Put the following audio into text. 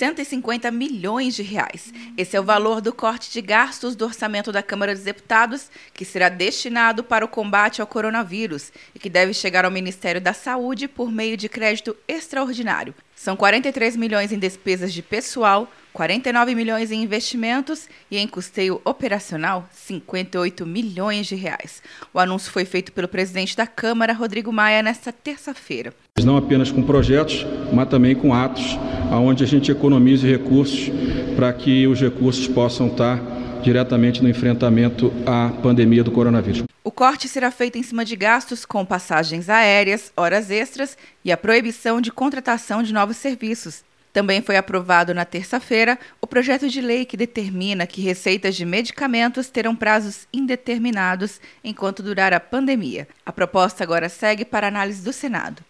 150 milhões de reais. Esse é o valor do corte de gastos do orçamento da Câmara dos Deputados, que será destinado para o combate ao coronavírus e que deve chegar ao Ministério da Saúde por meio de crédito extraordinário. São 43 milhões em despesas de pessoal, 49 milhões em investimentos e em custeio operacional, 58 milhões de reais. O anúncio foi feito pelo presidente da Câmara, Rodrigo Maia, nesta terça-feira. Não apenas com projetos, mas também com atos, onde a gente economize recursos para que os recursos possam estar diretamente no enfrentamento à pandemia do coronavírus. O corte será feito em cima de gastos com passagens aéreas, horas extras e a proibição de contratação de novos serviços. Também foi aprovado na terça-feira o projeto de lei que determina que receitas de medicamentos terão prazos indeterminados enquanto durar a pandemia. A proposta agora segue para análise do Senado.